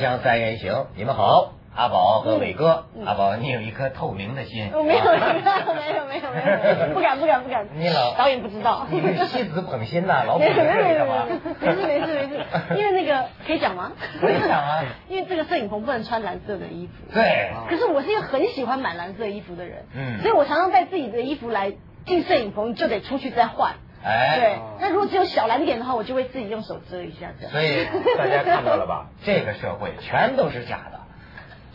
锵三人行，你们好，阿宝和伟哥。阿宝，你有一颗透明的心。我没有，没有，没有，没有，没有，不敢，不敢，不敢。你老导演不知道。你是妻子捧心呐，老捧没有，没有，没有，着干嘛？没事，没事，没事。因为那个可以讲吗？可以讲啊。因为这个摄影棚不能穿蓝色的衣服。对。可是我是一个很喜欢买蓝色衣服的人。嗯。所以我常常带自己的衣服来进摄影棚，就得出去再换。哎。对。那如果只有小蓝点的话，我就会自己用手遮一下。所以大家看到了吧？这个社会全都是假的，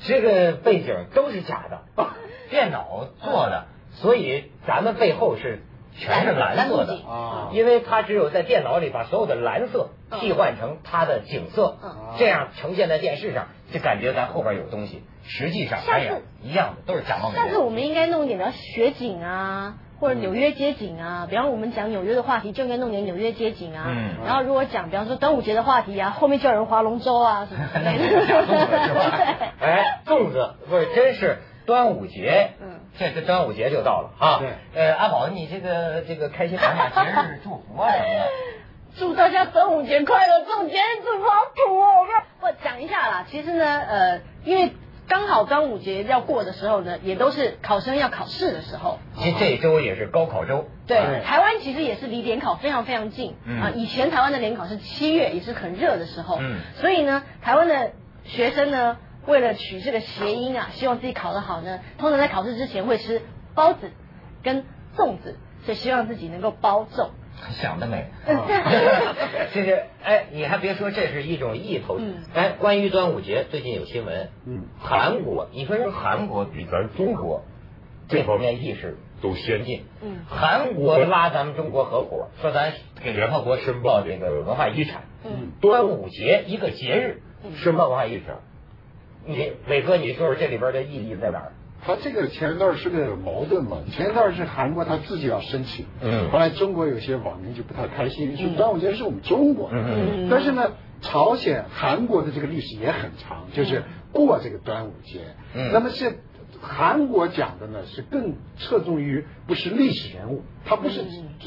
这个背景都是假的，电脑做的，所以咱们背后是全是蓝色的啊因为它只有在电脑里把所有的蓝色替换成它的景色，这样呈现在电视上，就感觉咱后边有东西。实际上，哎呀，一样的，都是假冒伪但是我们应该弄一点，比如雪景啊。或者纽约街景啊，比方我们讲纽约的话题，就应该弄点纽约街景啊。嗯。然后如果讲，比方说端午节的话题啊，后面就有人划龙舟啊什么之类的。粽子是吧？哎，粽子不是，真是端午节。嗯。这这端午节就到了啊。对。呃，阿宝，你这个这个开心满满节日祝福啊什么的。祝大家端午节快乐！这种节日真好土哦。我讲一下啦，其实呢，呃，因为。刚好端午节要过的时候呢，也都是考生要考试的时候。其实这一周也是高考周。对，台湾其实也是离联考非常非常近啊。以前台湾的联考是七月，也是很热的时候。嗯。所以呢，台湾的学生呢，为了取这个谐音啊，希望自己考得好呢，通常在考试之前会吃包子跟粽子，所以希望自己能够包粽。想得美，这是哎，你还别说，这是一种意头。哎，关于端午节，最近有新闻，嗯，韩国，你说人韩国比咱中国这方面意识都先进，嗯，韩国拉咱们中国合伙，说咱给联合国申报这个文化遗产，嗯，端午节一个节日申报文化遗产，你伟哥，你说说这里边的意义在哪儿？他这个前一段是个矛盾嘛，前一段是韩国他自己要申请，嗯，后来中国有些网民就不太开心，说端午节是我们中国，嗯，但是呢，朝鲜、韩国的这个历史也很长，就是过这个端午节，嗯，那么是韩国讲的呢是更侧重于不是历史人物，他不是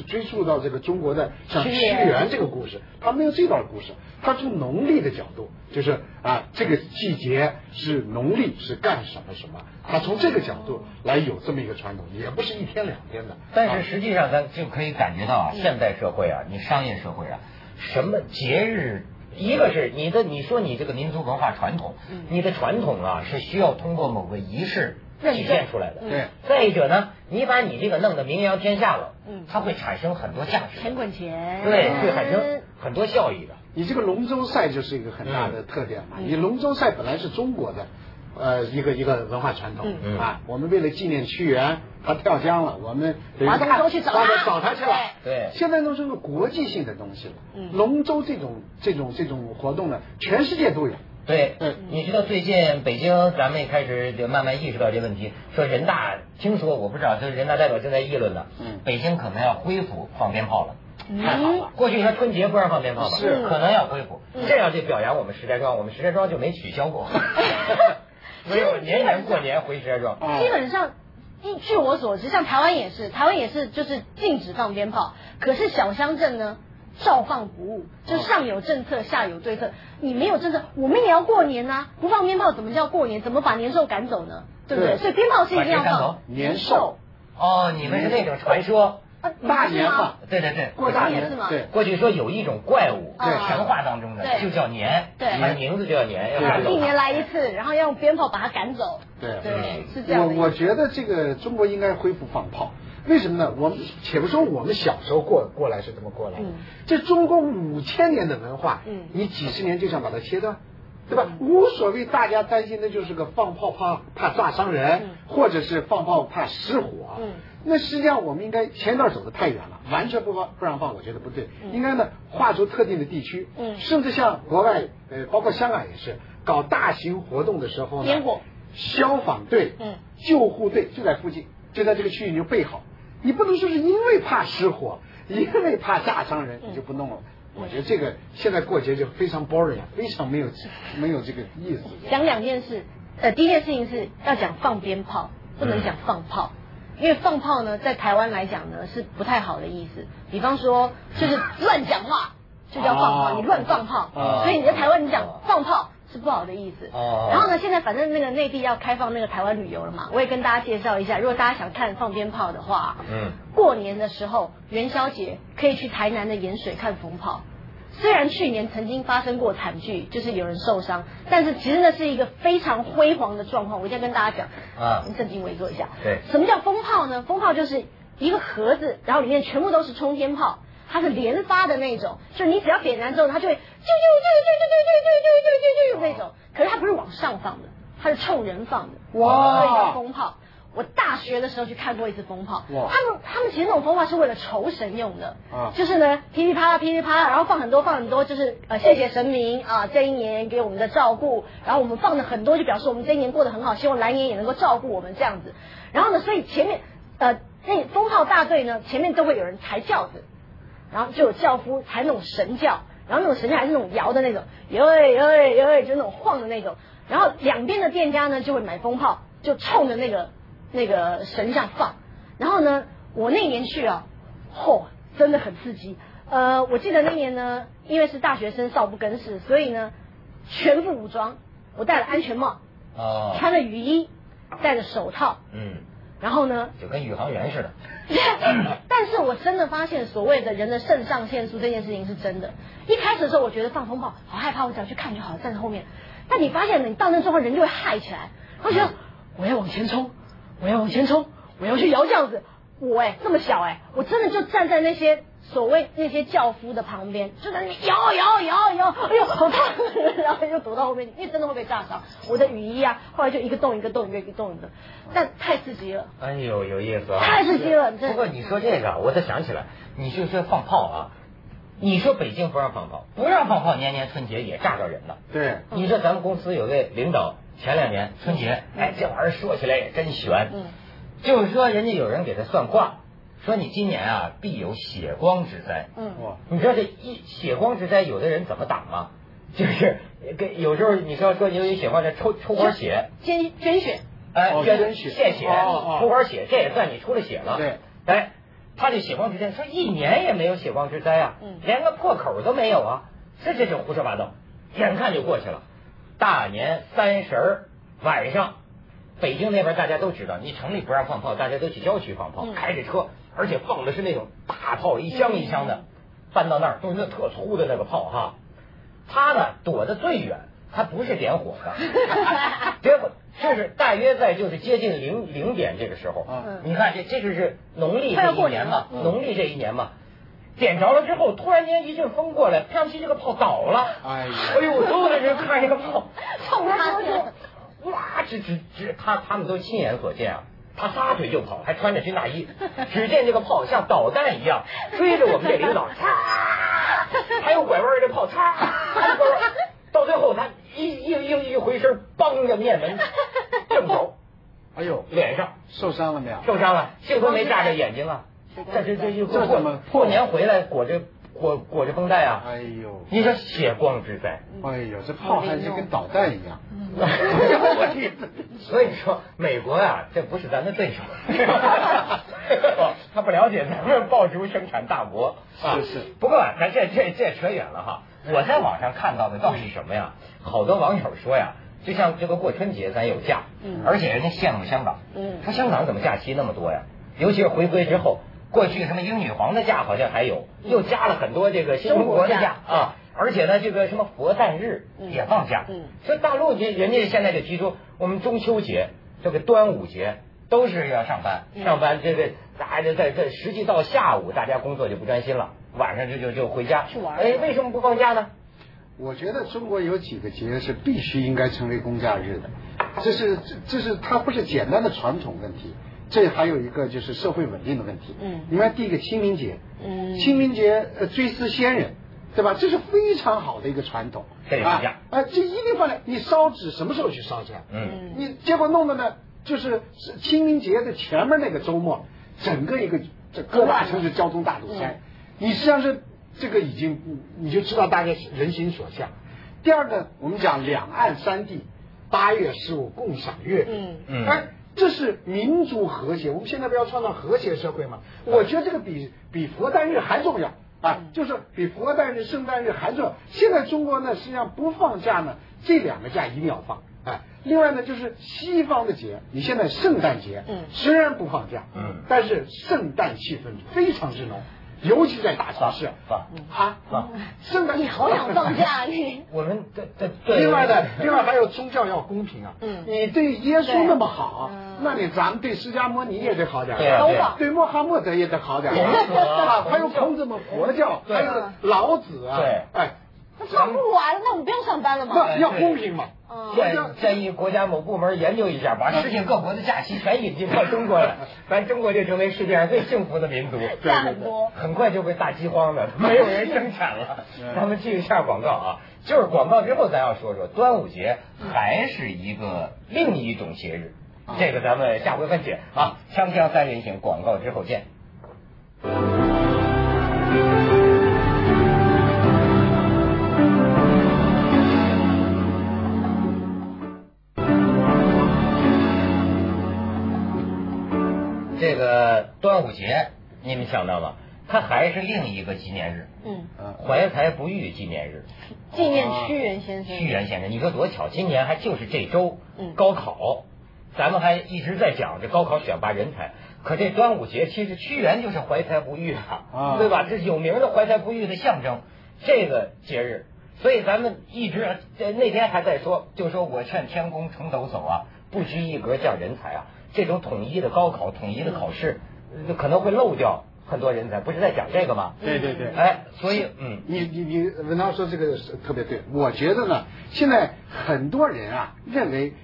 追溯到这个中国的像屈原这个故事，他没有这段故事，他从农历的角度，就是啊这个季节是农历是干什么什么。他从这个角度来有这么一个传统，也不是一天两天的。但是实际上，咱就可以感觉到啊，现代社会啊，你商业社会啊，什么节日，一个是你的，你说你这个民族文化传统，你的传统啊是需要通过某个仪式体现出来的。对。再一者呢，你把你这个弄得名扬天下了，嗯，它会产生很多价值。钱滚钱。对，会产生很多效益的。你这个龙舟赛就是一个很大的特点嘛。你龙舟赛本来是中国的。呃，一个一个文化传统啊，我们为了纪念屈原，他跳江了，我们划龙舟去找他，找他去了。对，现在都是个国际性的东西了。龙舟这种这种这种活动呢，全世界都有。对，嗯你知道最近北京咱们也开始就慢慢意识到这问题，说人大听说我不知道，就是人大代表正在议论呢。嗯，北京可能要恢复放鞭炮了，太好了。过去你说春节不让放鞭炮吧？是，可能要恢复，这样就表扬我们石家庄，我们石家庄就没取消过。没有年年过年回石家庄。基本上，据据我所知，像台湾也是，台湾也是就是禁止放鞭炮，可是小乡镇呢照放不误，就上有政策，下有对策。你没有政策，我们也要过年呐，不放鞭炮怎么叫过年？怎么把年兽赶走呢？对不对？所以鞭炮是一定要放。年兽。哦，你们是那种传说。大年嘛，对对对，过大年。是吗？对，过去说有一种怪物，对，神话当中的就叫年，对，它名字就叫年，要赶走一年来一次，然后要用鞭炮把它赶走。对。对，是这样。我我觉得这个中国应该恢复放炮，为什么呢？我们且不说我们小时候过过来是怎么过来，这中国五千年的文化，嗯，你几十年就想把它切断，对吧？无所谓，大家担心的就是个放炮怕怕炸伤人，或者是放炮怕失火。嗯。那实际上我们应该前段走的太远了，完全不放不让放，我觉得不对。应该呢划出特定的地区，嗯，甚至像国外，呃，包括香港也是搞大型活动的时候呢，消防队、嗯，救护队就在附近，就在这个区域你就备好。你不能说是因为怕失火，因为怕炸伤人，你就不弄了。我觉得这个现在过节就非常 boring，非常没有没有这个意思。讲两件事，呃，第一件事情是要讲放鞭炮，不能讲放炮。因为放炮呢，在台湾来讲呢是不太好的意思。比方说，就是乱讲话就叫放炮，你乱放炮。所以你在台湾你讲放炮，是不好的意思。哦。然后呢，现在反正那个内地要开放那个台湾旅游了嘛，我也跟大家介绍一下，如果大家想看放鞭炮的话，嗯，过年的时候元宵节可以去台南的盐水看风炮。虽然去年曾经发生过惨剧，就是有人受伤，但是其实那是一个非常辉煌的状况。我一定要跟大家讲啊，正襟危坐一下。对。什么叫风炮呢？风炮就是一个盒子，然后里面全部都是冲天炮。它是连发的那种，就是你只要点燃之后，它就会啾啾啾啾啾啾啾啾啾啾啾那种。可是它不是往上放的，它是冲人放的。哇！所以叫风炮。我大学的时候去看过一次风炮。哇！他们他们其实那种风炮是为了酬神用的。啊。就是呢，噼里啪啦噼里啪啦，然后放很多放很多，就是呃谢谢神明啊这一年给我们的照顾，然后我们放了很多，就表示我们这一年过得很好，希望来年也能够照顾我们这样子。然后呢，所以前面呃那风炮大队呢前面都会有人抬轿子。然后就有轿夫抬那种神轿，然后那种神轿还是那种摇的那种，哟喂哟喂哟喂，就那种晃的那种。然后两边的店家呢就会买风炮，就冲着那个那个神像放。然后呢，我那年去啊，嚯，真的很刺激。呃，我记得那年呢，因为是大学生少不更事，所以呢全副武装，我戴了安全帽，哦，穿了雨衣，戴着手套，嗯。然后呢？就跟宇航员似的。但是我真的发现，所谓的人的肾上腺素这件事情是真的。一开始的时候，我觉得放风炮好害怕，我只要去看就好了，站在后面。但你发现了，你到那状况，人就会嗨起来。我觉得我要往前冲，我要往前冲，我要去摇轿子。我哎，这么小哎，我真的就站在那些。所谓那些轿夫的旁边，就在那摇摇摇摇，哎呦好烫，然后就躲到后面，因为真的会被炸伤。我的雨衣啊，后来就一个洞一个洞一个一个洞一个，但太刺激了。哎呦，有意思啊！太刺激了。不过你说这个，我才想起来，你就说放炮啊，你说北京不让放炮，不让放炮，年年春节也炸着人了。对。你说咱们公司有位领导，前两年春节，哎，这玩意儿说起来也真悬。嗯。就是说，人家有人给他算卦。说你今年啊必有血光之灾。嗯，你知道这一血光之灾，有的人怎么挡吗？就是跟有时候你说说你有血光，这抽抽管血，捐捐血，哎，捐血。献血，抽管血，这也算你出了血了。对，哎，他这血光之灾，说一年也没有血光之灾啊，连个破口都没有啊，这这就胡说八道，眼看就过去了。大年三十晚上，北京那边大家都知道，你城里不让放炮，大家都去郊区放炮，开着车。而且放的是那种大炮，一箱一箱的，搬到那儿都是那特粗的那个炮哈。他呢躲得最远，他不是点火的，点火就是大约在就是接近零零点这个时候。你看这这就是农历这一年嘛，农历这一年嘛，点着了之后，突然间一阵风过来，啪叽这个炮倒了。哎呦，哎呦，所有的人看这个炮，冲他就哇，这这这，他他们都亲眼所见啊。他撒腿就跑，还穿着军大衣。只见这个炮像导弹一样追着我们这领导，嚓！还有拐弯的炮，嚓！到最后他一一一一回身，帮着面门正走。哎呦，脸上受伤了没有？受伤了，幸亏没炸着眼睛啊。这这这这怎么过年回来裹着？裹裹着绷带啊！哎呦，你说血光之灾！哎呦，这炮弹就跟导弹一样。所以说，美国啊，这不是咱的对手。他不了解咱们爆竹生产大国。是是。不过咱这这这扯远了哈。我在网上看到的倒是什么呀？好多网友说呀，就像这个过春节咱有假，而且人家羡慕香港。嗯。说香港怎么假期那么多呀？尤其是回归之后。过去什么英女皇的假好像还有，又加了很多这个新中国的假啊，而且呢，这个什么佛诞日也放假。嗯，所以大陆人人家现在就提出，我们中秋节、这个端午节都是要上班，上班这个大家在在实际到下午，大家工作就不专心了，晚上就就就回家去玩。哎，为什么不放假呢？我觉得中国有几个节是必须应该成为公假日的，这是这这是它不是简单的传统问题。这还有一个就是社会稳定的问题。嗯，你看第一个清明节，嗯，清明节呃追思先人，对吧？这是非常好的一个传统。对啊啊，这一定放在你烧纸什么时候去烧去？嗯，你结果弄的呢，就是清明节的前面那个周末，整个一个这各大城市交通大堵塞。你实际上是这个已经你就知道大家人心所向。第二个，我们讲两岸三地八月十五共赏月。嗯嗯。哎。这是民族和谐，我们现在不要创造和谐社会吗？我觉得这个比比佛诞日还重要啊，就是比佛诞日、圣诞日还重要。现在中国呢，实际上不放假呢，这两个假一定要放。哎，另外呢，就是西方的节，你现在圣诞节，嗯，虽然不放假，嗯，但是圣诞气氛非常之浓。尤其在大城市，啊啊放，圣诞你好想放假 你。我们对对对。另外呢，另外还有宗教要公平啊。嗯。你对耶稣那么好，那你咱们对释迦摩尼也得好点。对对穆罕默德也得好点。啊，还有孔子们佛教，还有老子啊。对。哎。那放不完，那我们不用上班了吗？要公平嘛。建建议国家某部门研究一下，把世界各国的假期全引进到中国来，咱中国就成为世界上最幸福的民族。假很多，很快就会大饥荒的，没有人生产了。咱们继续下广告啊，就是广告之后，咱要说说端午节还是一个另一种节日，这个咱们下回分解啊。锵锵三人行，广告之后见。个端午节，你们想到吗？它还是另一个纪念日，嗯，怀才不遇纪念日，纪念屈原先生。屈原先生，你说多巧，今年还就是这周，嗯高考，咱们还一直在讲这高考选拔人才，可这端午节其实屈原就是怀才不遇啊，对吧？这有名的怀才不遇的象征，这个节日，所以咱们一直那天还在说，就说我劝天公重抖擞啊，不拘一格降人才啊。这种统一的高考、统一的考试，可能会漏掉很多人才，不是在讲这个吗？对对对。哎，所以，嗯，你你你，文涛说这个是特别对。我觉得呢，现在很多人啊，认为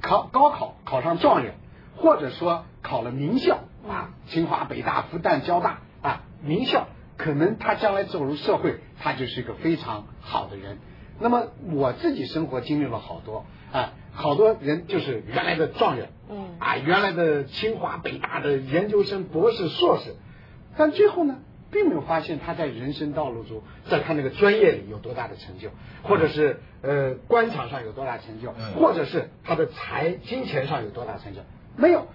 考高考考上状元，或者说考了名校啊，清华、北大、复旦、交大啊，名校，可能他将来走入社会，他就是一个非常好的人。那么我自己生活经历了好多啊。好多人就是原来的状元，嗯，啊，原来的清华北大的研究生、博士、硕士，但最后呢，并没有发现他在人生道路中，在他那个专业里有多大的成就，或者是呃官场上有多大成就，或者是他的财金钱上有多大成就，没有。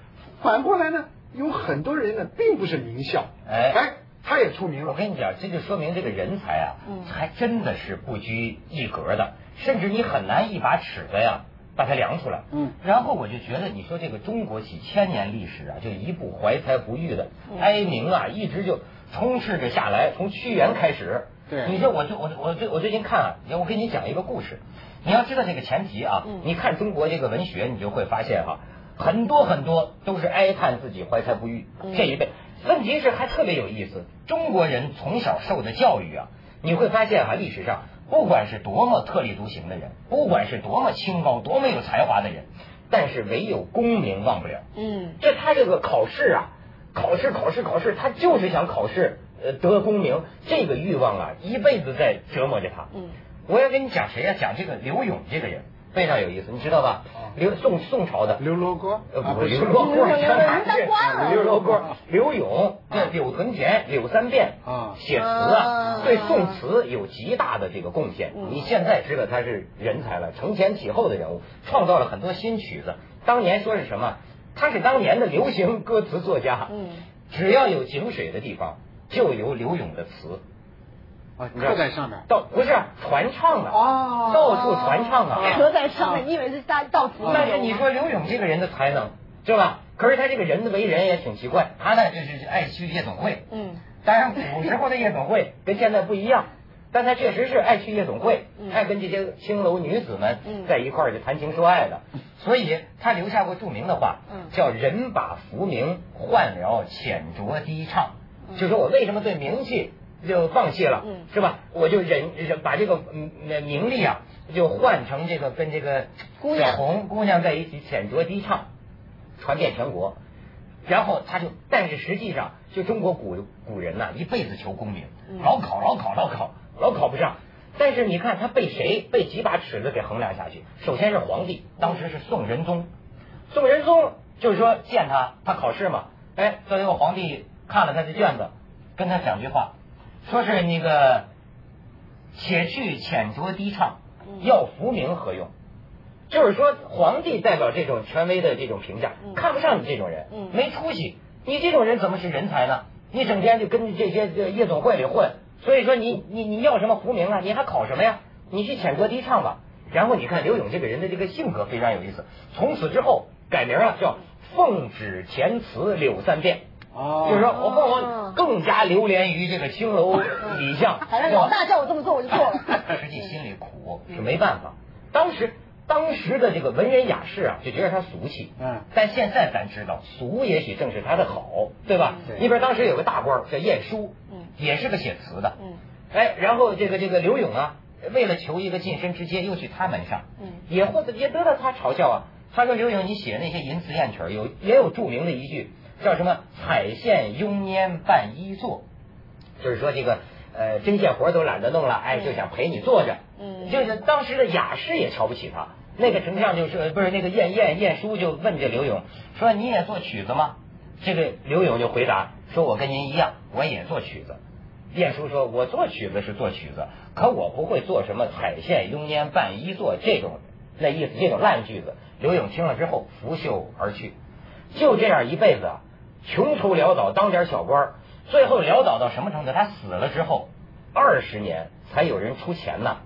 反过来呢，有很多人呢，并不是名校，哎，他也出名了。我跟你讲，这就说明这个人才啊，还真的是不拘一格的，甚至你很难一把尺子呀。把它量出来，嗯，然后我就觉得，你说这个中国几千年历史啊，就一部怀才不遇的哀鸣啊，一直就充斥着下来，从屈原开始。对，你说我最我我最我最近看啊，我给你讲一个故事，你要知道这个前提啊，你看中国这个文学，你就会发现哈，很多很多都是哀叹自己怀才不遇这一辈。问题是还特别有意思，中国人从小受的教育啊，你会发现啊，历史上。不管是多么特立独行的人，不管是多么清高、多么有才华的人，但是唯有功名忘不了。嗯，这他这个考试啊，考试、考试、考试，他就是想考试，呃，得功名，这个欲望啊，一辈子在折磨着他。嗯，我要跟你讲谁呀？讲这个刘勇这个人。非常有意思，你知道吧？刘宋宋朝的刘罗锅，呃不是刘罗锅，刘罗锅，刘永对柳屯田柳三变啊，写词啊，对宋词有极大的这个贡献。你现在知道他是人才了，承前启后的人物，创造了很多新曲子。当年说是什么？他是当年的流行歌词作家。嗯，只要有井水的地方，就有刘永的词。啊，刻在上面，到不是传唱的啊，到处传唱啊，刻在上面，你以为是大到处？但是你说刘勇这个人的才能，是吧？可是他这个人的为人也挺奇怪，他呢就是爱去夜总会，嗯，当然古时候的夜总会跟现在不一样，但他确实是爱去夜总会，爱跟这些青楼女子们在一块儿就谈情说爱的，所以他留下过著名的话，叫“人把浮名换了浅酌低唱”，就说我为什么对名气。就放弃了，是吧？我就忍忍把这个嗯名利啊，就换成这个跟这个小红姑娘在一起浅酌低唱，传遍全国。然后他就，但是实际上，就中国古古人呐，一辈子求功名，老考老考老考，老考不上。但是你看他被谁被几把尺子给衡量下去？首先是皇帝，当时是宋仁宗。宋仁宗就是说见他，他考试嘛，哎，作为一个皇帝看了他的卷子，跟他讲句话。说是那个，且去浅酌低唱，要浮名何用？就是说，皇帝代表这种权威的这种评价，看不上你这种人，没出息。你这种人怎么是人才呢？你整天就跟这些夜总会里混，所以说你你你要什么浮名啊？你还考什么呀？你去浅酌低唱吧。然后你看刘勇这个人的这个性格非常有意思，从此之后改名了叫奉旨填词柳三变。哦，就是说我凤凰更加流连于这个青楼底巷。好像老大叫我这么做，我就做了。实际心里苦，是没办法。当时当时的这个文人雅士啊，就觉得他俗气。嗯。但现在咱知道，俗也许正是他的好，对吧？对。你比如当时有个大官叫晏殊，嗯，也是个写词的。嗯。哎，然后这个这个刘勇啊，为了求一个晋升之阶，又去他门上，嗯，也或者也得到他嘲笑啊。他说刘勇，你写那些淫词艳曲，有也有著名的一句。叫什么？彩线慵拈伴衣坐，就是说这个呃针线活都懒得弄了，哎，就想陪你坐着。嗯，就是当时的雅士也瞧不起他。那个丞相就是不是那个晏晏晏殊就问这刘勇说：“你也做曲子吗？”这个刘勇就回答说：“我跟您一样，我也做曲子。”晏殊说：“我做曲子是做曲子，可我不会做什么彩线慵拈伴衣坐这种那意思这种烂句子。”刘勇听了之后拂袖而去。就这样一辈子。穷途潦倒当点小官，最后潦倒到什么程度？他死了之后，二十年才有人出钱呢，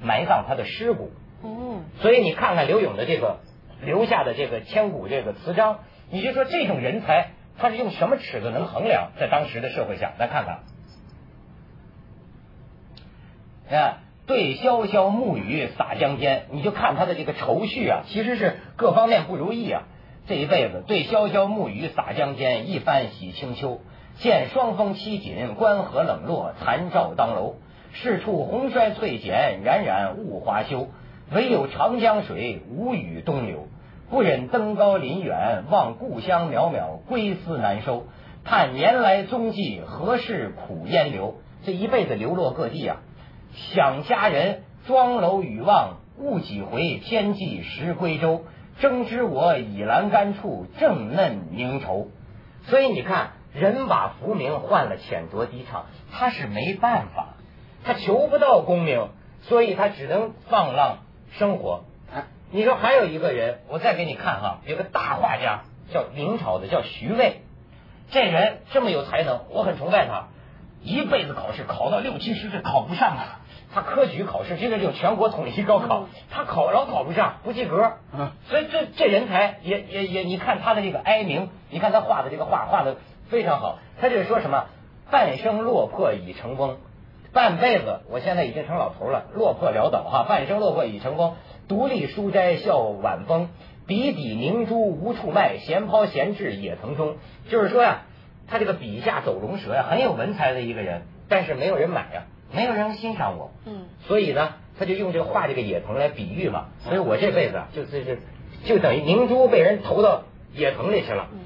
埋葬他的尸骨。嗯，所以你看看刘勇的这个留下的这个千古这个词章，你就说这种人才，他是用什么尺子能衡量？在当时的社会下，来看看，啊，对潇潇暮雨洒江间，你就看他的这个愁绪啊，其实是各方面不如意啊。这一辈子对潇潇暮雨洒江间，一番洗清秋。见霜风凄紧，关河冷落，残照当楼。是处红衰翠减，冉冉物华休。唯有长江水，无语东流。不忍登高临远，望故乡渺渺，归思难收。叹年来踪迹，何事苦烟流？这一辈子流落各地啊，想家人，庄楼雨望，误几回，天际时归舟。争知我倚栏杆处，正嫩凝愁。所以你看，人把浮名换了浅酌低唱，他是没办法，他求不到功名，所以他只能放浪生活。你说还有一个人，我再给你看哈，有个大画家叫明朝的，叫徐渭。这人这么有才能，我很崇拜他。一辈子考试考到六七十岁考不上啊。他科举考试，现在就全国统一高考，他考老考不上，不及格。所以这这人才也也也，你看他的这个哀鸣，你看他画的这个画画的非常好。他就是说什么半生落魄已成翁，半辈子我现在已经成老头了，落魄潦倒哈，半生落魄已成翁，独立书斋笑晚风，笔底明珠无处卖，闲抛闲掷也曾中。就是说呀，他这个笔下走龙蛇呀，很有文采的一个人，但是没有人买呀。没有人欣赏我，嗯，所以呢，他就用这个画这个野藤来比喻嘛。所以我这辈子就是是，就等于明珠被人投到野藤里去了。嗯，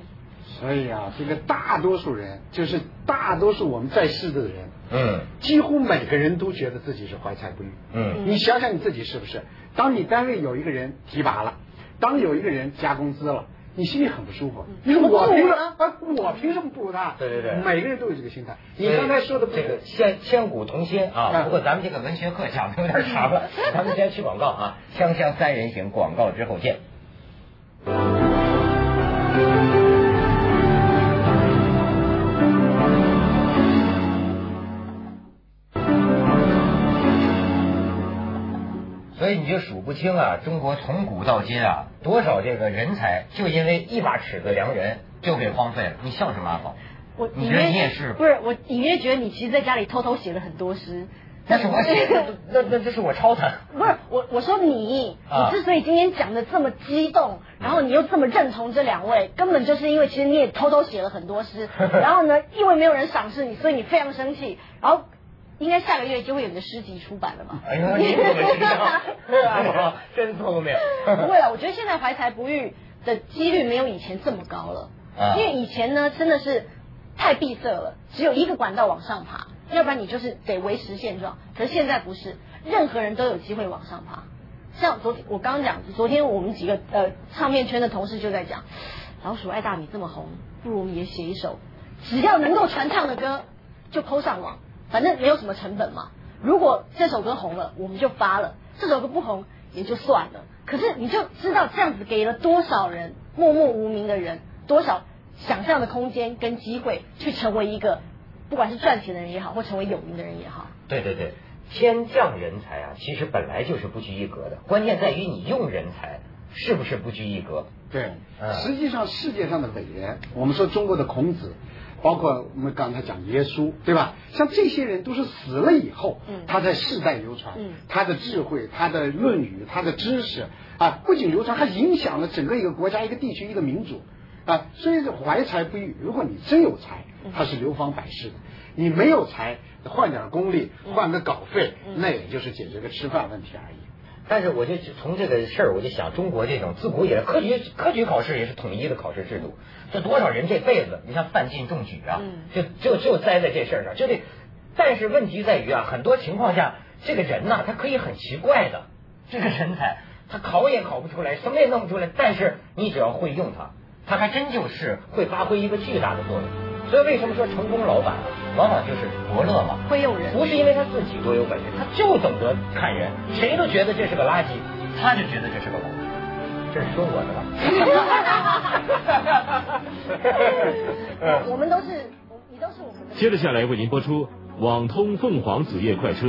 所以啊，这个大多数人，就是大多数我们在世的人，嗯，几乎每个人都觉得自己是怀才不遇。嗯，你想想你自己是不是？当你单位有一个人提拔了，当有一个人加工资了。你心里很不舒服。你说我凭什么？啊，我凭什么不如他？对对对，每个人都有这个心态。你刚才说的这个千千古同心啊，不过咱们这个文学课讲的有点长了，咱们先去广告啊，锵锵三人行，广告之后见。你就数不清啊，中国从古到今啊，多少这个人才就因为一把尺子量人就给荒废了。你笑什么，阿宝？我你觉得你也是？不是我隐约觉得你其实在家里偷偷写了很多诗。那是我写的，那那这是我抄的。不是我我说你，你之所以今天讲的这么激动，然后你又这么认同这两位，根本就是因为其实你也偷偷写了很多诗，然后呢，因为没有人赏识你，所以你非常生气，然后。应该下个月就会有你的诗集出版了嘛？哎呦，你怎么知道？真聪明。不会了，我觉得现在怀才不遇的几率没有以前这么高了。因为以前呢，真的是太闭塞了，只有一个管道往上爬，要不然你就是得维持现状。可是现在不是，任何人都有机会往上爬。像昨天我刚刚讲，昨天我们几个呃唱片圈的同事就在讲，老鼠爱大米这么红，不如我们也写一首，只要能够传唱的歌就抛上网。反正没有什么成本嘛。如果这首歌红了，我们就发了；这首歌不红也就算了。可是你就知道这样子给了多少人默默无名的人多少想象的空间跟机会，去成为一个不管是赚钱的人也好，或成为有名的人也好。对对对，天降人才啊，其实本来就是不拘一格的，关键在于你用人才是不是不拘一格。对，实际上世界上的伟人，我们说中国的孔子，包括我们刚才讲耶稣，对吧？像这些人都是死了以后，他在世代流传，他的智慧、他的论语、他的知识啊，不仅流传，还影响了整个一个国家、一个地区、一个民族啊。所以怀才不遇，如果你真有才，他是流芳百世的；你没有才。换点功力，换个稿费，那也就是解决个吃饭问题而已。但是我就从这个事儿，我就想，中国这种自古以来科举科举考试也是统一的考试制度，这多少人这辈子，你像范进中举啊，就就就栽在这事儿上，就这。但是问题在于啊，很多情况下，这个人呐，他可以很奇怪的，这个人才，他考也考不出来，什么也弄不出来，但是你只要会用他，他还真就是会发挥一个巨大的作用。所以为什么说成功老板往往就是伯乐嘛？会用人，不是因为他自己多有本事，他就懂得看人。谁都觉得这是个垃圾，他就觉得这是个宝。这是说我的吧？我们都是，你都是我们的。接着下来为您播出《网通凤凰子夜快车》。